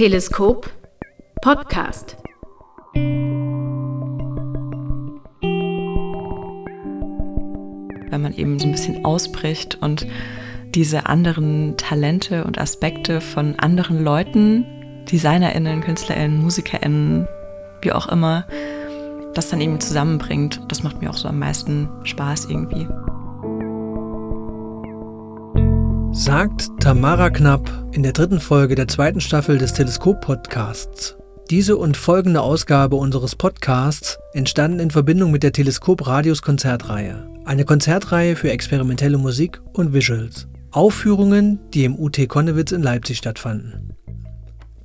Teleskop Podcast. Wenn man eben so ein bisschen ausbricht und diese anderen Talente und Aspekte von anderen Leuten, DesignerInnen, KünstlerInnen, MusikerInnen, wie auch immer, das dann eben zusammenbringt, das macht mir auch so am meisten Spaß irgendwie. Sagt Tamara Knapp in der dritten Folge der zweiten Staffel des Teleskop-Podcasts. Diese und folgende Ausgabe unseres Podcasts entstanden in Verbindung mit der Teleskop Radius Konzertreihe, eine Konzertreihe für experimentelle Musik und Visuals. Aufführungen, die im UT Konnewitz in Leipzig stattfanden.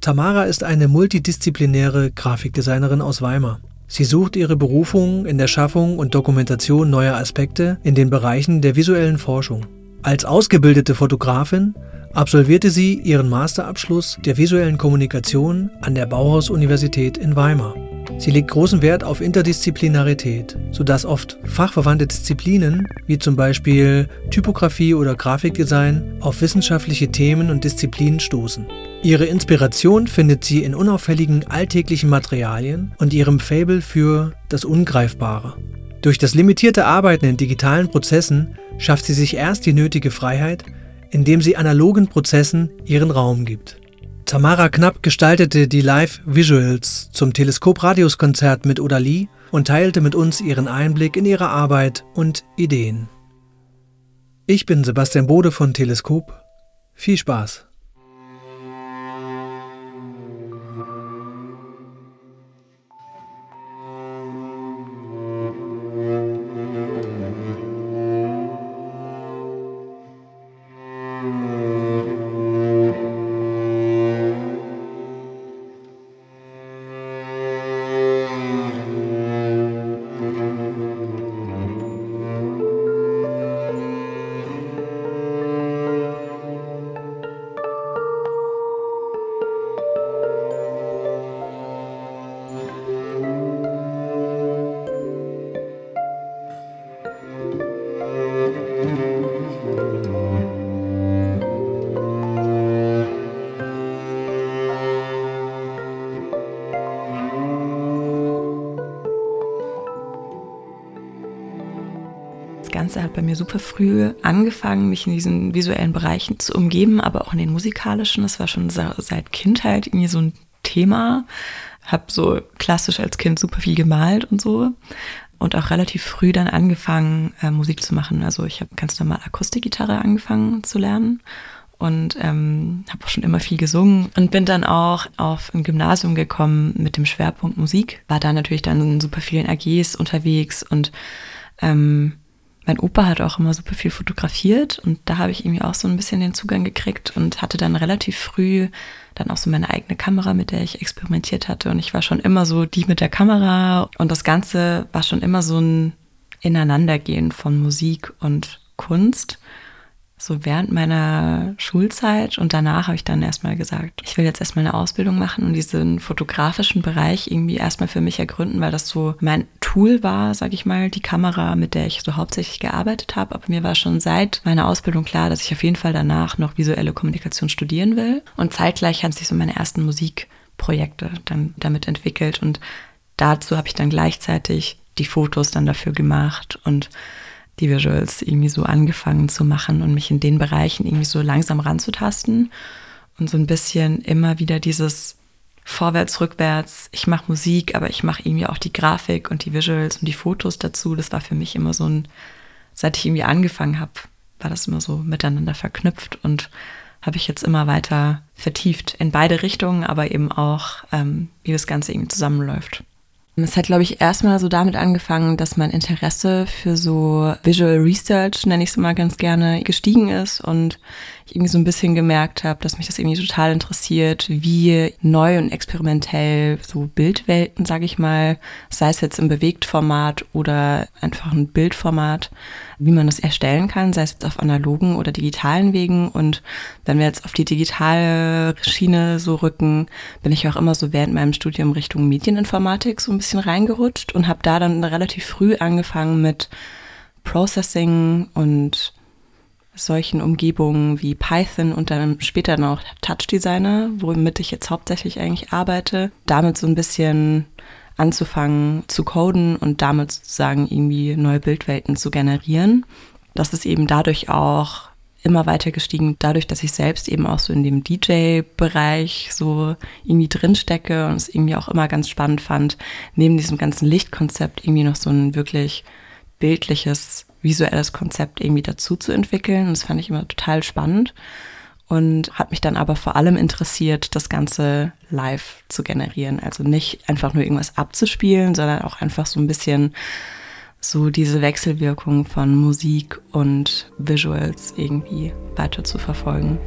Tamara ist eine multidisziplinäre Grafikdesignerin aus Weimar. Sie sucht ihre Berufung in der Schaffung und Dokumentation neuer Aspekte in den Bereichen der visuellen Forschung. Als ausgebildete Fotografin absolvierte sie ihren Masterabschluss der visuellen Kommunikation an der Bauhaus-Universität in Weimar. Sie legt großen Wert auf Interdisziplinarität, sodass oft fachverwandte Disziplinen wie zum Beispiel Typografie oder Grafikdesign auf wissenschaftliche Themen und Disziplinen stoßen. Ihre Inspiration findet sie in unauffälligen alltäglichen Materialien und ihrem Fable für das Ungreifbare. Durch das limitierte Arbeiten in digitalen Prozessen schafft sie sich erst die nötige Freiheit, indem sie analogen Prozessen ihren Raum gibt. Tamara Knapp gestaltete die Live-Visuals zum Teleskop-Radius-Konzert mit Odali und teilte mit uns ihren Einblick in ihre Arbeit und Ideen. Ich bin Sebastian Bode von Teleskop. Viel Spaß! Ganze hat bei mir super früh angefangen, mich in diesen visuellen Bereichen zu umgeben, aber auch in den musikalischen. Das war schon seit Kindheit irgendwie so ein Thema. Habe so klassisch als Kind super viel gemalt und so. Und auch relativ früh dann angefangen, äh, Musik zu machen. Also ich habe ganz normal Akustikgitarre angefangen zu lernen und ähm, habe auch schon immer viel gesungen und bin dann auch auf ein Gymnasium gekommen mit dem Schwerpunkt Musik. War da natürlich dann in super vielen AGs unterwegs und ähm, mein Opa hat auch immer super viel fotografiert und da habe ich irgendwie auch so ein bisschen den Zugang gekriegt und hatte dann relativ früh dann auch so meine eigene Kamera, mit der ich experimentiert hatte. Und ich war schon immer so die mit der Kamera und das Ganze war schon immer so ein Ineinandergehen von Musik und Kunst so während meiner Schulzeit und danach habe ich dann erstmal gesagt, ich will jetzt erstmal eine Ausbildung machen und diesen fotografischen Bereich irgendwie erstmal für mich ergründen, weil das so mein Tool war, sage ich mal, die Kamera, mit der ich so hauptsächlich gearbeitet habe. Aber mir war schon seit meiner Ausbildung klar, dass ich auf jeden Fall danach noch visuelle Kommunikation studieren will. Und zeitgleich haben sich so meine ersten Musikprojekte dann damit entwickelt und dazu habe ich dann gleichzeitig die Fotos dann dafür gemacht und die Visuals irgendwie so angefangen zu machen und mich in den Bereichen irgendwie so langsam ranzutasten und so ein bisschen immer wieder dieses vorwärts, rückwärts, ich mache Musik, aber ich mache irgendwie auch die Grafik und die Visuals und die Fotos dazu. Das war für mich immer so ein, seit ich irgendwie angefangen habe, war das immer so miteinander verknüpft und habe ich jetzt immer weiter vertieft in beide Richtungen, aber eben auch, ähm, wie das Ganze irgendwie zusammenläuft. Es hat, glaube ich, erstmal so damit angefangen, dass mein Interesse für so Visual Research, nenne ich es mal ganz gerne, gestiegen ist und ich irgendwie so ein bisschen gemerkt habe, dass mich das irgendwie total interessiert, wie neu und experimentell so Bildwelten, sage ich mal, sei es jetzt im Bewegtformat oder einfach ein Bildformat, wie man das erstellen kann, sei es jetzt auf analogen oder digitalen Wegen. Und wenn wir jetzt auf die digitale Schiene so rücken, bin ich auch immer so während meinem Studium Richtung Medieninformatik so ein bisschen reingerutscht und habe da dann relativ früh angefangen mit Processing und solchen Umgebungen wie Python und dann später noch Touch Designer, womit ich jetzt hauptsächlich eigentlich arbeite, damit so ein bisschen anzufangen zu coden und damit sozusagen irgendwie neue Bildwelten zu generieren. Das ist eben dadurch auch immer weiter gestiegen, dadurch, dass ich selbst eben auch so in dem DJ-Bereich so irgendwie drinstecke und es irgendwie auch immer ganz spannend fand, neben diesem ganzen Lichtkonzept irgendwie noch so ein wirklich bildliches, visuelles Konzept irgendwie dazu zu entwickeln. Das fand ich immer total spannend und hat mich dann aber vor allem interessiert, das Ganze live zu generieren. Also nicht einfach nur irgendwas abzuspielen, sondern auch einfach so ein bisschen so diese Wechselwirkung von Musik und Visuals irgendwie weiter zu verfolgen.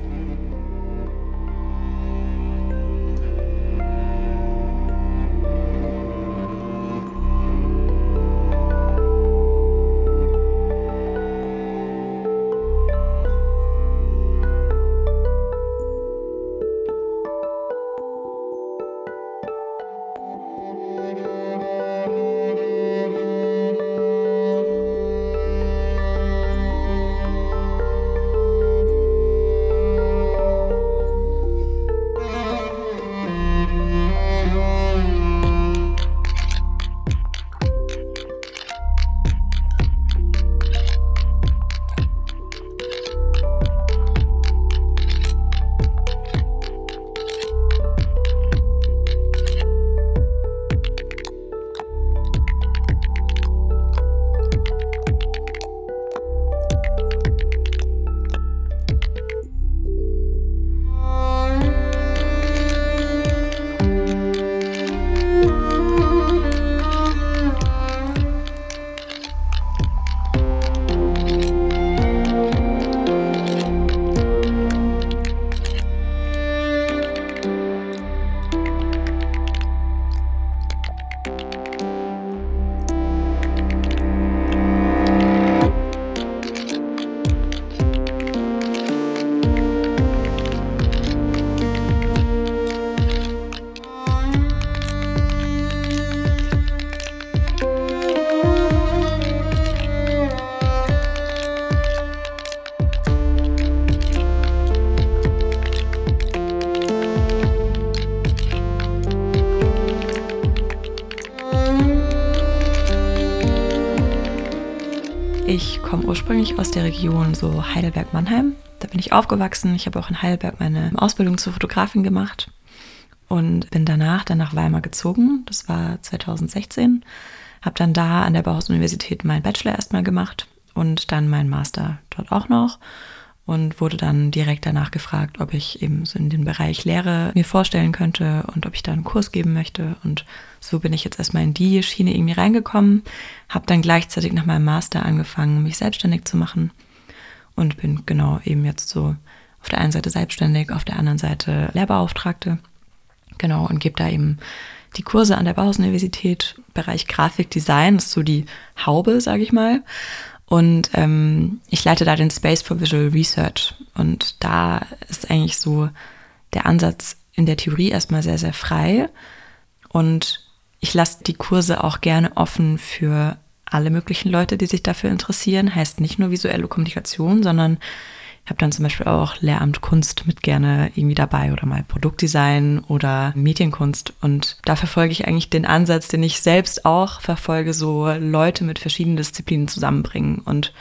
Ursprünglich aus der Region so Heidelberg-Mannheim. Da bin ich aufgewachsen. Ich habe auch in Heidelberg meine Ausbildung zur Fotografin gemacht und bin danach dann nach Weimar gezogen. Das war 2016. Habe dann da an der Bauhaus-Universität meinen Bachelor erstmal gemacht und dann meinen Master dort auch noch und wurde dann direkt danach gefragt, ob ich eben so in den Bereich Lehre mir vorstellen könnte und ob ich da einen Kurs geben möchte. Und so bin ich jetzt erstmal in die Schiene irgendwie reingekommen, habe dann gleichzeitig nach meinem Master angefangen, mich selbstständig zu machen und bin genau eben jetzt so auf der einen Seite selbstständig, auf der anderen Seite Lehrbeauftragte. Genau, und gebe da eben die Kurse an der Bauhaus-Universität, Bereich Grafikdesign, ist so die Haube, sage ich mal. Und ähm, ich leite da den Space for Visual Research. Und da ist eigentlich so der Ansatz in der Theorie erstmal sehr, sehr frei. Und ich lasse die Kurse auch gerne offen für alle möglichen Leute, die sich dafür interessieren. Heißt nicht nur visuelle Kommunikation, sondern habe dann zum Beispiel auch Lehramt Kunst mit gerne irgendwie dabei oder mal Produktdesign oder Medienkunst. Und da verfolge ich eigentlich den Ansatz, den ich selbst auch verfolge, so Leute mit verschiedenen Disziplinen zusammenbringen. Und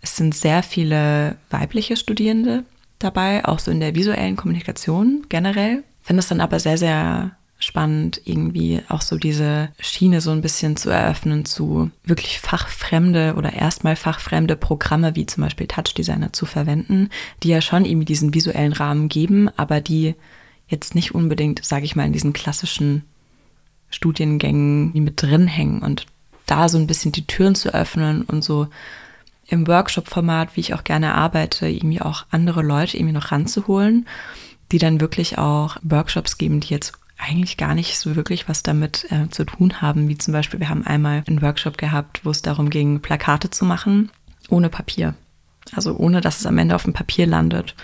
es sind sehr viele weibliche Studierende dabei, auch so in der visuellen Kommunikation generell. Finde es dann aber sehr, sehr spannend, irgendwie auch so diese Schiene so ein bisschen zu eröffnen zu wirklich fachfremde oder erstmal fachfremde Programme wie zum Beispiel Touch Designer zu verwenden, die ja schon irgendwie diesen visuellen Rahmen geben, aber die jetzt nicht unbedingt, sage ich mal, in diesen klassischen Studiengängen mit drin hängen. Und da so ein bisschen die Türen zu öffnen und so im Workshop-Format, wie ich auch gerne arbeite, irgendwie auch andere Leute irgendwie noch ranzuholen, die dann wirklich auch Workshops geben, die jetzt eigentlich gar nicht so wirklich was damit äh, zu tun haben. Wie zum Beispiel, wir haben einmal einen Workshop gehabt, wo es darum ging, Plakate zu machen ohne Papier. Also ohne, dass es am Ende auf dem Papier landet.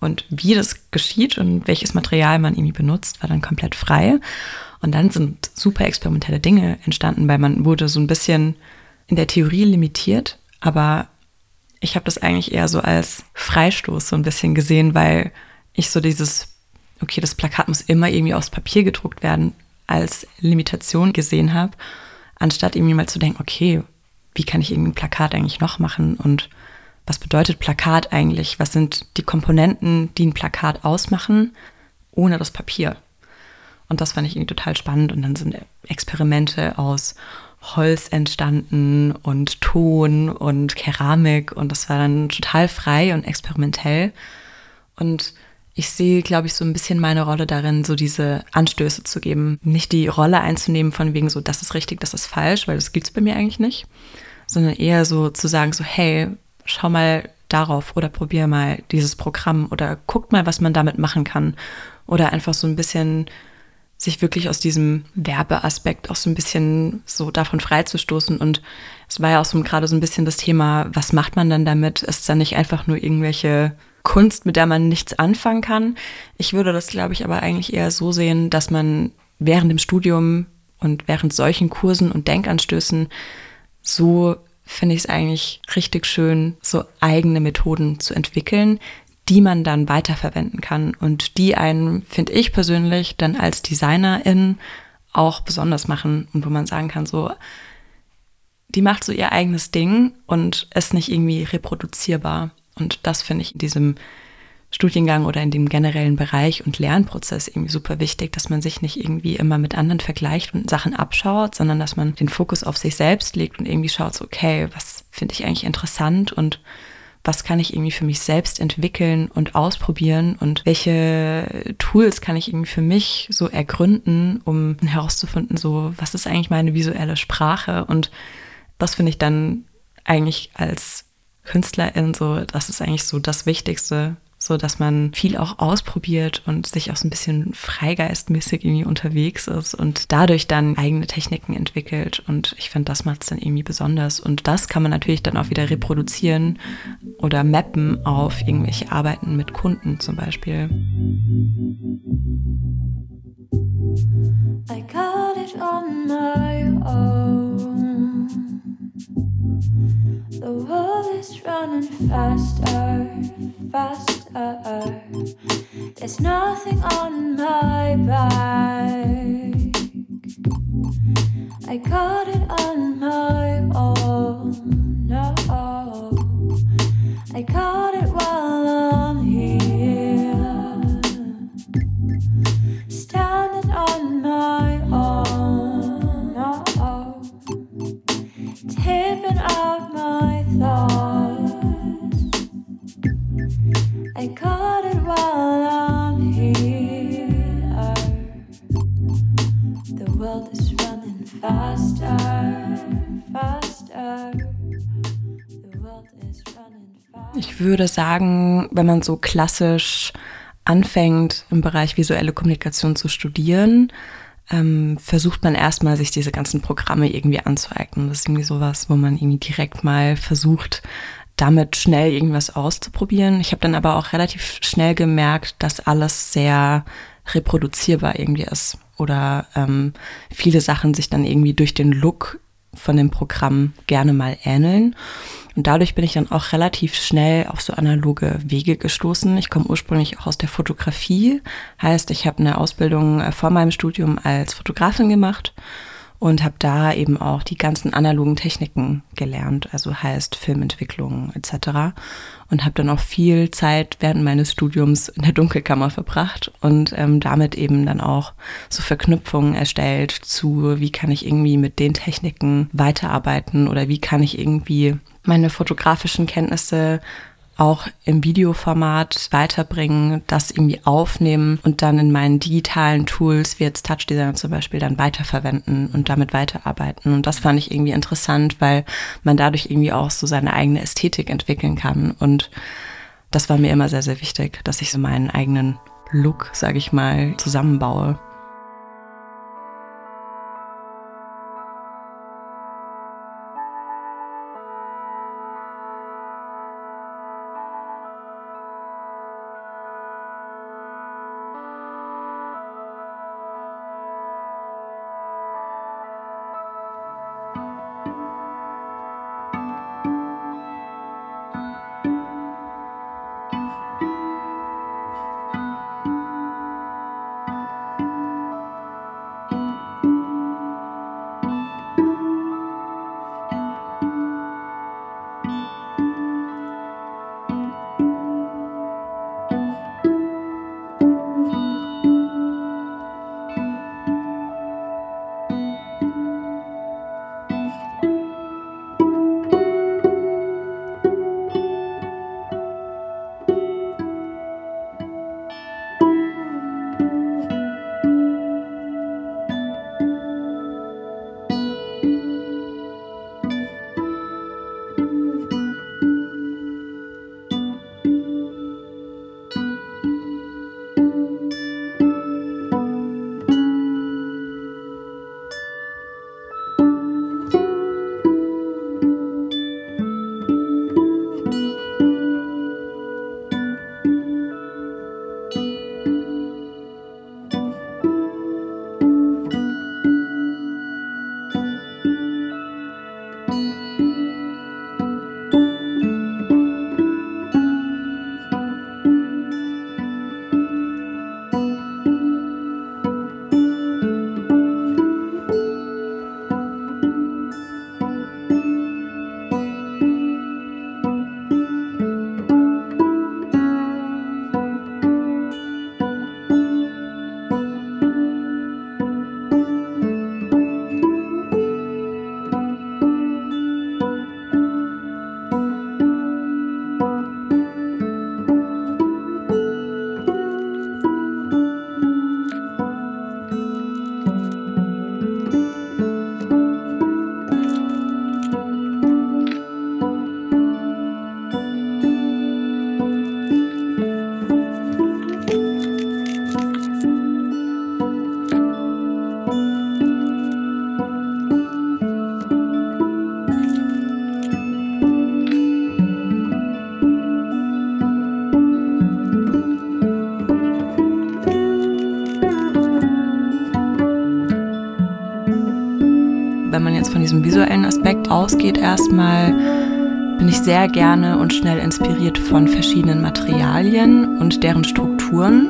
Und wie das geschieht und welches Material man irgendwie benutzt, war dann komplett frei. Und dann sind super experimentelle Dinge entstanden, weil man wurde so ein bisschen in der Theorie limitiert, aber ich habe das eigentlich eher so als Freistoß so ein bisschen gesehen, weil ich so dieses, okay, das Plakat muss immer irgendwie aufs Papier gedruckt werden, als Limitation gesehen habe, anstatt irgendwie mal zu denken, okay, wie kann ich irgendwie ein Plakat eigentlich noch machen und was bedeutet Plakat eigentlich? Was sind die Komponenten, die ein Plakat ausmachen, ohne das Papier? Und das fand ich irgendwie total spannend. Und dann sind Experimente aus Holz entstanden und Ton und Keramik. Und das war dann total frei und experimentell. Und ich sehe, glaube ich, so ein bisschen meine Rolle darin, so diese Anstöße zu geben. Nicht die Rolle einzunehmen von wegen so, das ist richtig, das ist falsch, weil das gibt es bei mir eigentlich nicht. Sondern eher so zu sagen, so, hey, schau mal darauf oder probier mal dieses Programm oder guckt mal, was man damit machen kann. Oder einfach so ein bisschen sich wirklich aus diesem Werbeaspekt auch so ein bisschen so davon freizustoßen. Und es war ja auch so gerade so ein bisschen das Thema, was macht man dann damit? Ist dann nicht einfach nur irgendwelche Kunst, mit der man nichts anfangen kann? Ich würde das, glaube ich, aber eigentlich eher so sehen, dass man während dem Studium und während solchen Kursen und Denkanstößen so finde ich es eigentlich richtig schön, so eigene Methoden zu entwickeln, die man dann weiterverwenden kann und die einen, finde ich persönlich, dann als Designerin auch besonders machen und wo man sagen kann, so, die macht so ihr eigenes Ding und ist nicht irgendwie reproduzierbar. Und das finde ich in diesem Studiengang oder in dem generellen Bereich und Lernprozess irgendwie super wichtig, dass man sich nicht irgendwie immer mit anderen vergleicht und Sachen abschaut, sondern dass man den Fokus auf sich selbst legt und irgendwie schaut, so, okay, was finde ich eigentlich interessant und was kann ich irgendwie für mich selbst entwickeln und ausprobieren und welche Tools kann ich irgendwie für mich so ergründen, um herauszufinden, so, was ist eigentlich meine visuelle Sprache? Und das finde ich dann eigentlich als Künstlerin so, das ist eigentlich so das Wichtigste, so dass man viel auch ausprobiert und sich auch so ein bisschen freigeistmäßig irgendwie unterwegs ist und dadurch dann eigene Techniken entwickelt. Und ich finde, das macht es dann irgendwie besonders. Und das kann man natürlich dann auch wieder reproduzieren oder mappen auf irgendwelche Arbeiten mit Kunden zum Beispiel. I got it on my own. The world is running faster, faster. There's nothing on my back. I got it on my own. No, I got it while würde sagen, wenn man so klassisch anfängt, im Bereich visuelle Kommunikation zu studieren, ähm, versucht man erstmal, sich diese ganzen Programme irgendwie anzueignen. Das ist irgendwie sowas, wo man irgendwie direkt mal versucht, damit schnell irgendwas auszuprobieren. Ich habe dann aber auch relativ schnell gemerkt, dass alles sehr reproduzierbar irgendwie ist oder ähm, viele Sachen sich dann irgendwie durch den Look von dem Programm gerne mal ähneln. Und dadurch bin ich dann auch relativ schnell auf so analoge Wege gestoßen. Ich komme ursprünglich auch aus der Fotografie, heißt, ich habe eine Ausbildung äh, vor meinem Studium als Fotografin gemacht und habe da eben auch die ganzen analogen Techniken gelernt, also heißt Filmentwicklung etc. Und habe dann auch viel Zeit während meines Studiums in der Dunkelkammer verbracht und ähm, damit eben dann auch so Verknüpfungen erstellt zu, wie kann ich irgendwie mit den Techniken weiterarbeiten oder wie kann ich irgendwie meine fotografischen Kenntnisse auch im Videoformat weiterbringen, das irgendwie aufnehmen und dann in meinen digitalen Tools wie jetzt Touch Designer zum Beispiel dann weiterverwenden und damit weiterarbeiten. Und das fand ich irgendwie interessant, weil man dadurch irgendwie auch so seine eigene Ästhetik entwickeln kann. Und das war mir immer sehr, sehr wichtig, dass ich so meinen eigenen Look, sage ich mal, zusammenbaue. Jetzt von diesem visuellen Aspekt ausgeht, erstmal bin ich sehr gerne und schnell inspiriert von verschiedenen Materialien und deren Strukturen.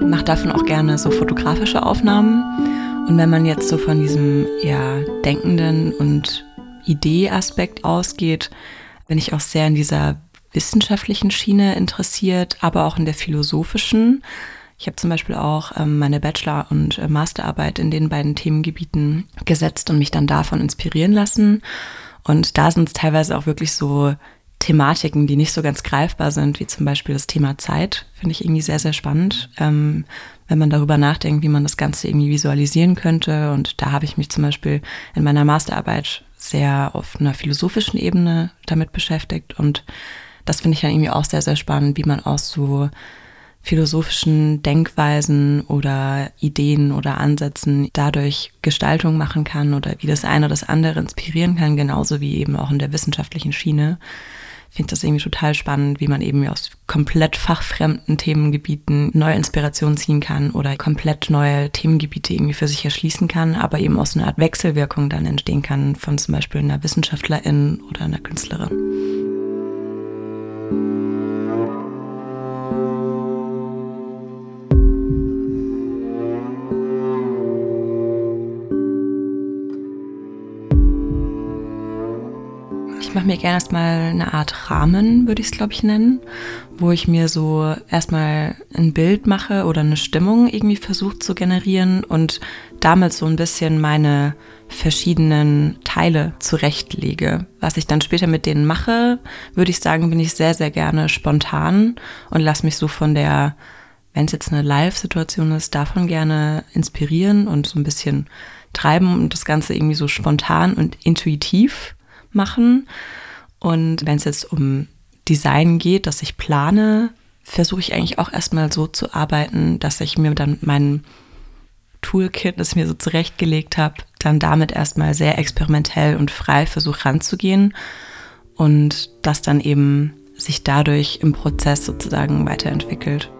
Mache davon auch gerne so fotografische Aufnahmen. Und wenn man jetzt so von diesem ja, denkenden und Idee-Aspekt ausgeht, bin ich auch sehr in dieser wissenschaftlichen Schiene interessiert, aber auch in der philosophischen. Ich habe zum Beispiel auch ähm, meine Bachelor- und äh, Masterarbeit in den beiden Themengebieten gesetzt und mich dann davon inspirieren lassen. Und da sind es teilweise auch wirklich so Thematiken, die nicht so ganz greifbar sind, wie zum Beispiel das Thema Zeit, finde ich irgendwie sehr, sehr spannend, ähm, wenn man darüber nachdenkt, wie man das Ganze irgendwie visualisieren könnte. Und da habe ich mich zum Beispiel in meiner Masterarbeit sehr auf einer philosophischen Ebene damit beschäftigt. Und das finde ich dann irgendwie auch sehr, sehr spannend, wie man aus so philosophischen Denkweisen oder Ideen oder Ansätzen dadurch Gestaltung machen kann oder wie das eine oder das andere inspirieren kann, genauso wie eben auch in der wissenschaftlichen Schiene. Ich finde das irgendwie total spannend, wie man eben aus komplett fachfremden Themengebieten neue Inspirationen ziehen kann oder komplett neue Themengebiete irgendwie für sich erschließen kann, aber eben aus einer Art Wechselwirkung dann entstehen kann von zum Beispiel einer Wissenschaftlerin oder einer Künstlerin. Mache mir gerne erstmal eine Art Rahmen, würde ich es, glaube ich, nennen, wo ich mir so erstmal ein Bild mache oder eine Stimmung irgendwie versuche zu generieren und damit so ein bisschen meine verschiedenen Teile zurechtlege. Was ich dann später mit denen mache, würde ich sagen, bin ich sehr, sehr gerne spontan und lasse mich so von der, wenn es jetzt eine Live-Situation ist, davon gerne inspirieren und so ein bisschen treiben und das Ganze irgendwie so spontan und intuitiv machen. Und wenn es jetzt um Design geht, dass ich plane, versuche ich eigentlich auch erstmal so zu arbeiten, dass ich mir dann mein Toolkit, das ich mir so zurechtgelegt habe, dann damit erstmal sehr experimentell und frei versuche ranzugehen und das dann eben sich dadurch im Prozess sozusagen weiterentwickelt.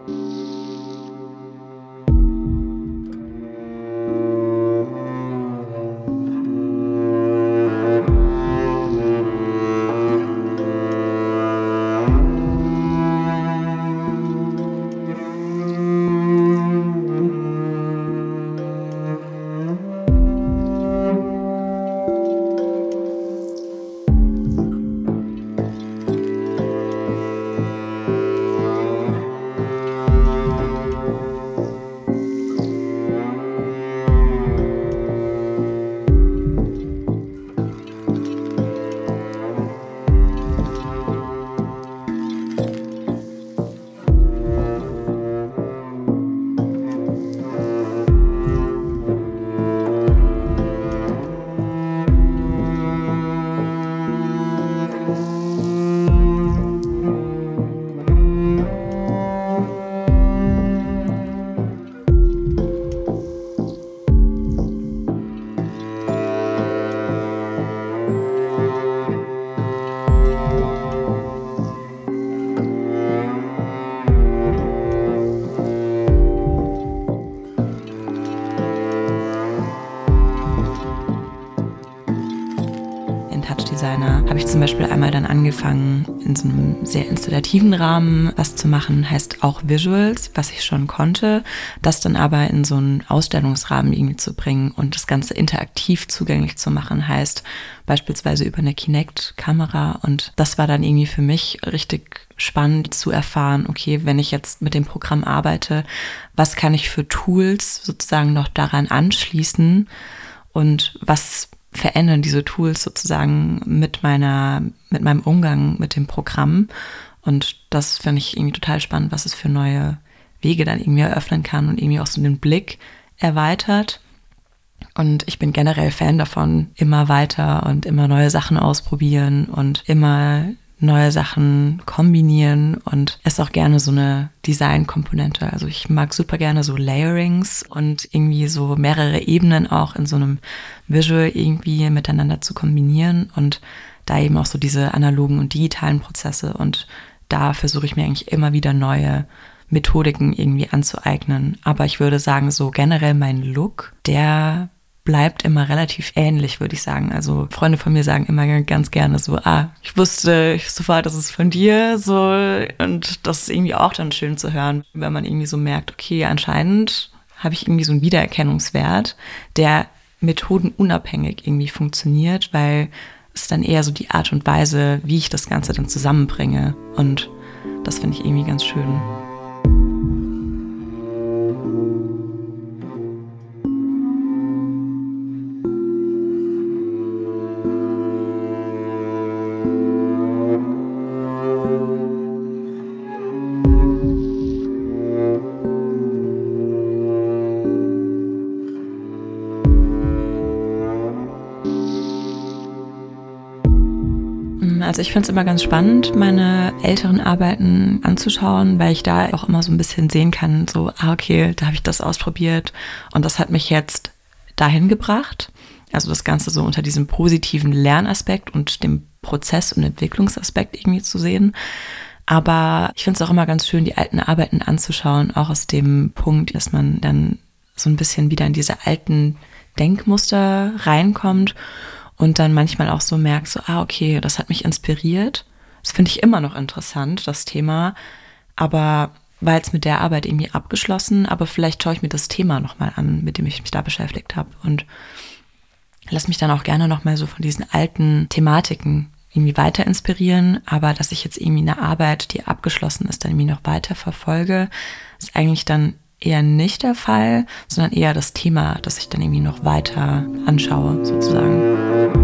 Angefangen, in so einem sehr installativen Rahmen was zu machen, heißt auch Visuals, was ich schon konnte, das dann aber in so einen Ausstellungsrahmen irgendwie zu bringen und das Ganze interaktiv zugänglich zu machen, heißt beispielsweise über eine Kinect-Kamera. Und das war dann irgendwie für mich richtig spannend zu erfahren, okay, wenn ich jetzt mit dem Programm arbeite, was kann ich für Tools sozusagen noch daran anschließen? Und was verändern diese Tools sozusagen mit meiner, mit meinem Umgang mit dem Programm. Und das finde ich irgendwie total spannend, was es für neue Wege dann irgendwie eröffnen kann und irgendwie auch so den Blick erweitert. Und ich bin generell Fan davon, immer weiter und immer neue Sachen ausprobieren und immer neue Sachen kombinieren und es auch gerne so eine Designkomponente. Also ich mag super gerne so Layerings und irgendwie so mehrere Ebenen auch in so einem Visual irgendwie miteinander zu kombinieren und da eben auch so diese analogen und digitalen Prozesse und da versuche ich mir eigentlich immer wieder neue Methodiken irgendwie anzueignen. Aber ich würde sagen, so generell mein Look, der bleibt immer relativ ähnlich, würde ich sagen. Also Freunde von mir sagen immer ganz gerne so, ah, ich wusste sofort, das ist von dir, so. Und das ist irgendwie auch dann schön zu hören, wenn man irgendwie so merkt, okay, anscheinend habe ich irgendwie so einen Wiedererkennungswert, der methodenunabhängig irgendwie funktioniert, weil es dann eher so die Art und Weise, wie ich das Ganze dann zusammenbringe. Und das finde ich irgendwie ganz schön. Also ich finde es immer ganz spannend, meine älteren Arbeiten anzuschauen, weil ich da auch immer so ein bisschen sehen kann, so, ah, okay, da habe ich das ausprobiert und das hat mich jetzt dahin gebracht. Also das Ganze so unter diesem positiven Lernaspekt und dem Prozess- und Entwicklungsaspekt irgendwie zu sehen. Aber ich finde es auch immer ganz schön, die alten Arbeiten anzuschauen, auch aus dem Punkt, dass man dann so ein bisschen wieder in diese alten Denkmuster reinkommt und dann manchmal auch so merkst, so, ah, okay, das hat mich inspiriert. Das finde ich immer noch interessant, das Thema. Aber war jetzt mit der Arbeit irgendwie abgeschlossen, aber vielleicht schaue ich mir das Thema nochmal an, mit dem ich mich da beschäftigt habe. Und lass mich dann auch gerne nochmal so von diesen alten Thematiken irgendwie weiter inspirieren. Aber dass ich jetzt irgendwie eine Arbeit, die abgeschlossen ist, dann irgendwie noch weiter verfolge, ist eigentlich dann eher nicht der Fall, sondern eher das Thema, das ich dann irgendwie noch weiter anschaue, sozusagen.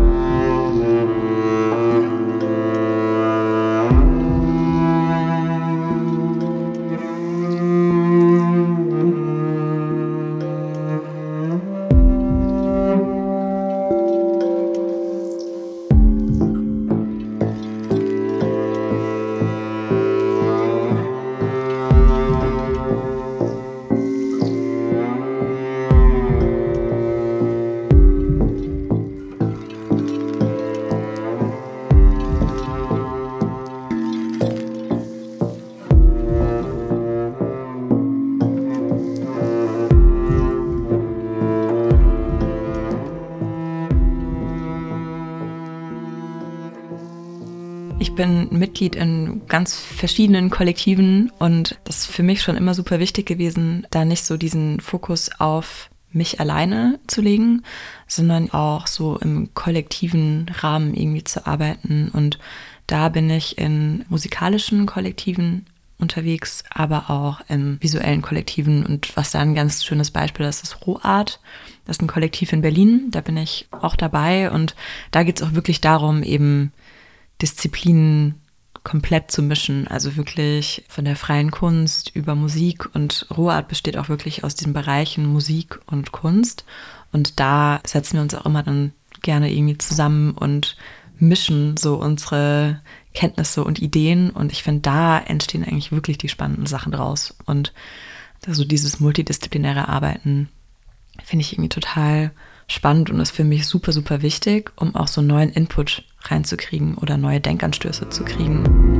Mitglied in ganz verschiedenen Kollektiven und das ist für mich schon immer super wichtig gewesen, da nicht so diesen Fokus auf mich alleine zu legen, sondern auch so im kollektiven Rahmen irgendwie zu arbeiten. Und da bin ich in musikalischen Kollektiven unterwegs, aber auch in visuellen Kollektiven. Und was da ein ganz schönes Beispiel ist, ist Rohart. Das ist ein Kollektiv in Berlin, da bin ich auch dabei. Und da geht es auch wirklich darum, eben Disziplinen komplett zu mischen. Also wirklich von der freien Kunst über Musik und Rohart besteht auch wirklich aus diesen Bereichen Musik und Kunst. Und da setzen wir uns auch immer dann gerne irgendwie zusammen und mischen so unsere Kenntnisse und Ideen. Und ich finde, da entstehen eigentlich wirklich die spannenden Sachen draus. Und also dieses multidisziplinäre Arbeiten finde ich irgendwie total spannend und ist für mich super, super wichtig, um auch so neuen Input reinzukriegen oder neue Denkanstöße zu kriegen.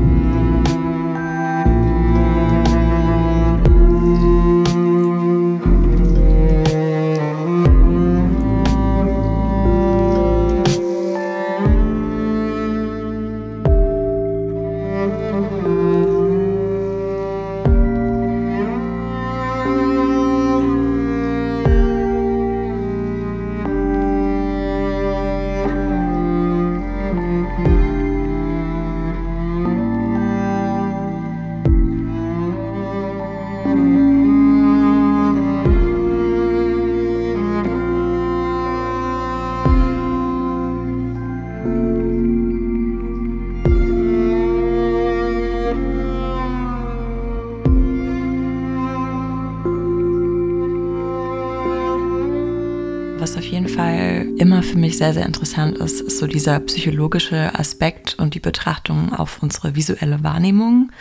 Sehr, sehr interessant ist, ist so dieser psychologische Aspekt und die Betrachtung auf unsere visuelle Wahrnehmung.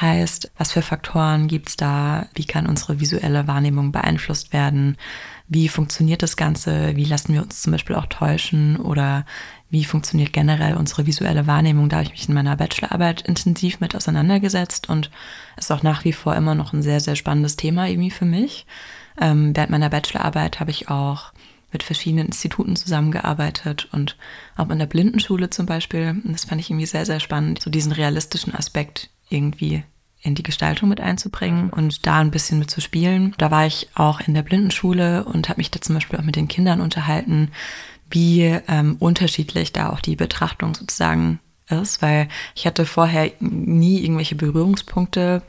Heißt, was für Faktoren gibt es da? Wie kann unsere visuelle Wahrnehmung beeinflusst werden? Wie funktioniert das Ganze? Wie lassen wir uns zum Beispiel auch täuschen? Oder wie funktioniert generell unsere visuelle Wahrnehmung? Da habe ich mich in meiner Bachelorarbeit intensiv mit auseinandergesetzt und ist auch nach wie vor immer noch ein sehr, sehr spannendes Thema irgendwie für mich. Ähm, während meiner Bachelorarbeit habe ich auch mit verschiedenen Instituten zusammengearbeitet und auch in der Blindenschule zum Beispiel. Das fand ich irgendwie sehr, sehr spannend, so diesen realistischen Aspekt irgendwie in die Gestaltung mit einzubringen und da ein bisschen mit zu spielen. Da war ich auch in der Blindenschule und habe mich da zum Beispiel auch mit den Kindern unterhalten, wie ähm, unterschiedlich da auch die Betrachtung sozusagen ist, weil ich hatte vorher nie irgendwelche Berührungspunkte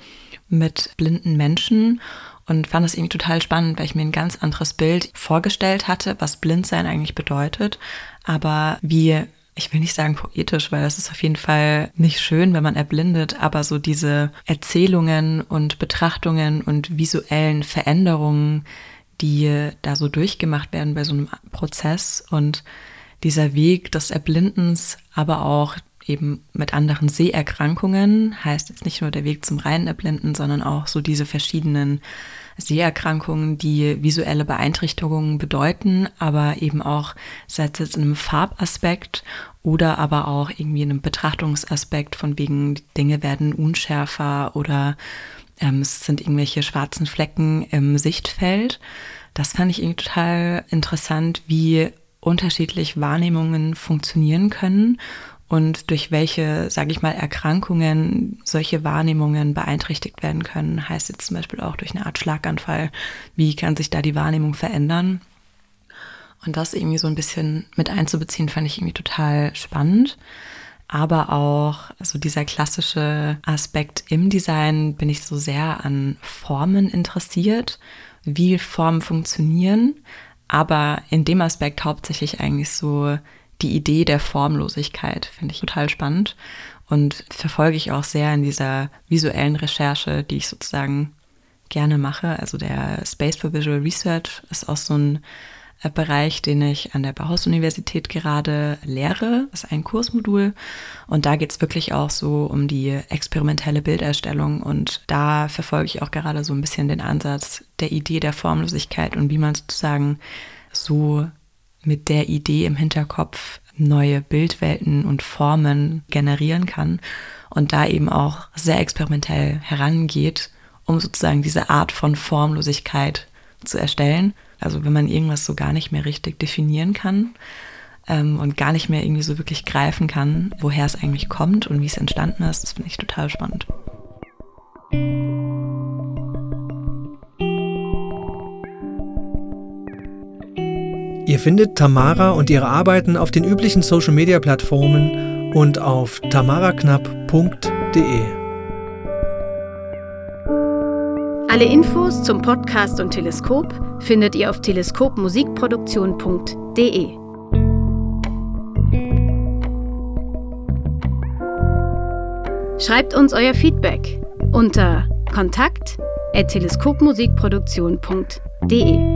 mit blinden Menschen und fand es irgendwie total spannend, weil ich mir ein ganz anderes Bild vorgestellt hatte, was Blindsein eigentlich bedeutet, aber wie ich will nicht sagen poetisch, weil das ist auf jeden Fall nicht schön, wenn man erblindet, aber so diese Erzählungen und Betrachtungen und visuellen Veränderungen, die da so durchgemacht werden bei so einem Prozess und dieser Weg des Erblindens, aber auch eben mit anderen Seherkrankungen, heißt jetzt nicht nur der Weg zum reinen Erblinden, sondern auch so diese verschiedenen Seherkrankungen, die visuelle Beeinträchtigungen bedeuten, aber eben auch sei es jetzt in einem Farbaspekt oder aber auch irgendwie in einem Betrachtungsaspekt von wegen Dinge werden unschärfer oder ähm, es sind irgendwelche schwarzen Flecken im Sichtfeld. Das fand ich irgendwie total interessant, wie unterschiedlich Wahrnehmungen funktionieren können und durch welche, sage ich mal, Erkrankungen solche Wahrnehmungen beeinträchtigt werden können. Heißt jetzt zum Beispiel auch durch eine Art Schlaganfall, wie kann sich da die Wahrnehmung verändern? Und das irgendwie so ein bisschen mit einzubeziehen, fand ich irgendwie total spannend. Aber auch so dieser klassische Aspekt im Design bin ich so sehr an Formen interessiert, wie Formen funktionieren, aber in dem Aspekt hauptsächlich eigentlich so die Idee der Formlosigkeit finde ich total spannend und verfolge ich auch sehr in dieser visuellen Recherche, die ich sozusagen gerne mache. Also der Space for Visual Research ist auch so ein äh, Bereich, den ich an der Bauhaus-Universität gerade lehre. Das ist ein Kursmodul. Und da geht es wirklich auch so um die experimentelle Bilderstellung. Und da verfolge ich auch gerade so ein bisschen den Ansatz der Idee der Formlosigkeit und wie man sozusagen so mit der Idee im Hinterkopf neue Bildwelten und Formen generieren kann und da eben auch sehr experimentell herangeht, um sozusagen diese Art von Formlosigkeit zu erstellen. Also wenn man irgendwas so gar nicht mehr richtig definieren kann ähm, und gar nicht mehr irgendwie so wirklich greifen kann, woher es eigentlich kommt und wie es entstanden ist, das finde ich total spannend. Ihr findet Tamara und ihre Arbeiten auf den üblichen Social-Media-Plattformen und auf tamaraknapp.de. Alle Infos zum Podcast und Teleskop findet ihr auf teleskopmusikproduktion.de. Schreibt uns euer Feedback unter kontakt@teleskopmusikproduktion.de.